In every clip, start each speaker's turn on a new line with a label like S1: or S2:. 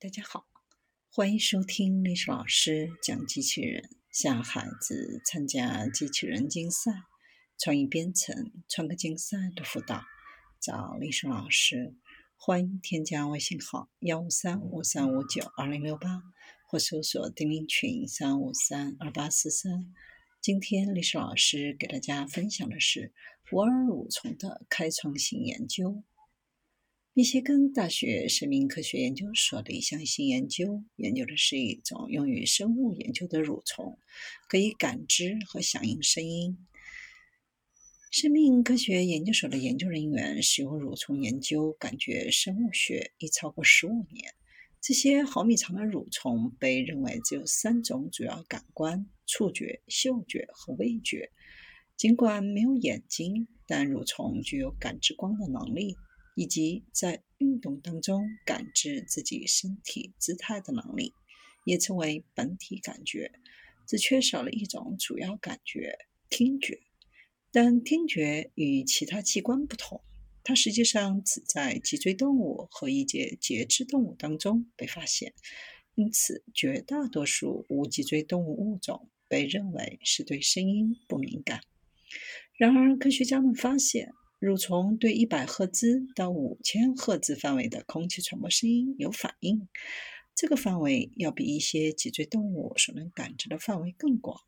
S1: 大家好，欢迎收听历史老师讲机器人，向孩子参加机器人竞赛、创意编程、创客竞赛的辅导，找历史老师。欢迎添加微信号幺五三五三五九二零六八，或搜索钉钉群三五三二八四三。今天历史老师给大家分享的是沃尔蠕虫的开创性研究。密歇根大学生命科学研究所的一项新研究，研究的是一种用于生物研究的蠕虫，可以感知和响应声音。生命科学研究所的研究人员使用蠕虫研究感觉生物学已超过十五年。这些毫米长的蠕虫被认为只有三种主要感官：触觉、嗅觉和味觉。尽管没有眼睛，但蠕虫具有感知光的能力。以及在运动当中感知自己身体姿态的能力，也称为本体感觉，只缺少了一种主要感觉——听觉。但听觉与其他器官不同，它实际上只在脊椎动物和一些节肢动物当中被发现，因此绝大多数无脊椎动物物种被认为是对声音不敏感。然而，科学家们发现。蠕虫对一百赫兹到五千赫兹范围的空气传播声音有反应，这个范围要比一些脊椎动物所能感知的范围更广。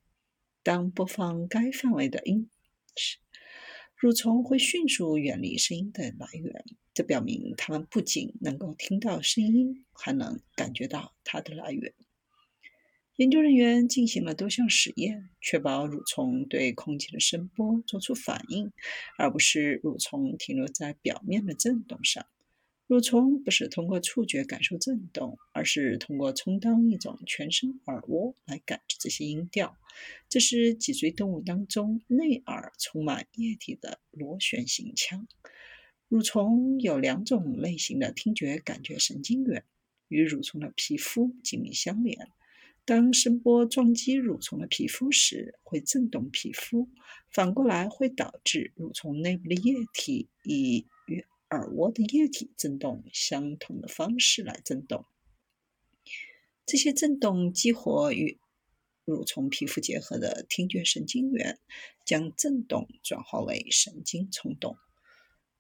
S1: 当播放该范围的音时，蠕虫会迅速远离声音的来源，这表明它们不仅能够听到声音，还能感觉到它的来源。研究人员进行了多项实验，确保蠕虫对空气的声波做出反应，而不是蠕虫停留在表面的振动上。蠕虫不是通过触觉感受振动，而是通过充当一种全身耳蜗来感知这些音调。这是脊椎动物当中内耳充满液体的螺旋形腔。蠕虫有两种类型的听觉感觉神经元，与蠕虫的皮肤紧密相连。当声波撞击蠕虫的皮肤时，会震动皮肤；反过来会导致蠕虫内部的液体以与耳蜗的液体震动相同的方式来震动。这些震动激活与蠕虫皮肤结合的听觉神经元，将震动转化为神经冲动。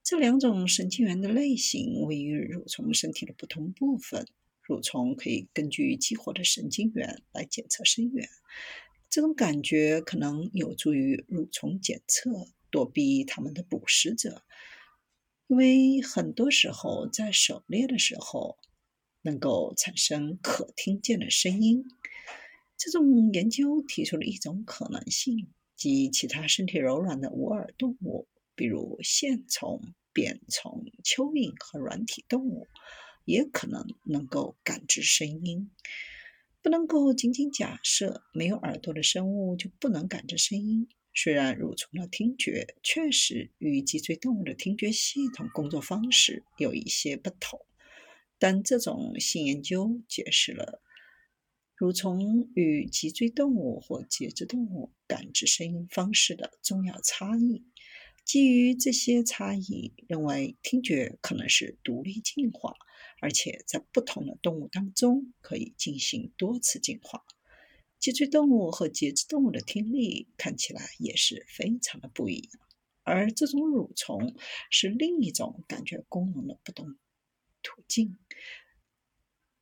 S1: 这两种神经元的类型位于蠕虫身体的不同部分。蠕虫可以根据激活的神经元来检测声源，这种感觉可能有助于蠕虫检测躲避它们的捕食者，因为很多时候在狩猎的时候能够产生可听见的声音。这种研究提出了一种可能性，即其他身体柔软的无耳动物，比如线虫、扁虫、蚯蚓和软体动物。也可能能够感知声音，不能够仅仅假设没有耳朵的生物就不能感知声音。虽然蠕虫的听觉确实与脊椎动物的听觉系统工作方式有一些不同，但这种新研究解释了蠕虫与脊椎动物或节肢动物感知声音方式的重要差异。基于这些差异，认为听觉可能是独立进化。而且在不同的动物当中可以进行多次进化。脊椎动物和节肢动物的听力看起来也是非常的不一样，而这种蠕虫是另一种感觉功能的不同途径。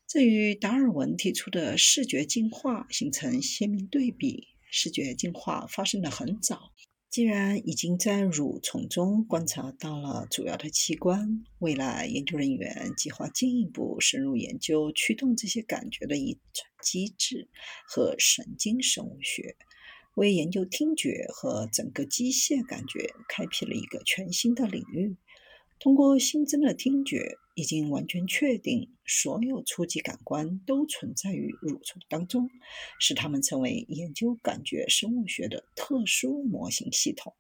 S1: 这与达尔文提出的视觉进化形成鲜明对比。视觉进化发生的很早。既然已经在蠕虫中观察到了主要的器官，未来研究人员计划进一步深入研究驱动这些感觉的遗传机制和神经生物学，为研究听觉和整个机械感觉开辟了一个全新的领域。通过新增的听觉，已经完全确定所有初级感官都存在于蠕虫当中，使它们成为研究感觉生物学的特殊模型系统。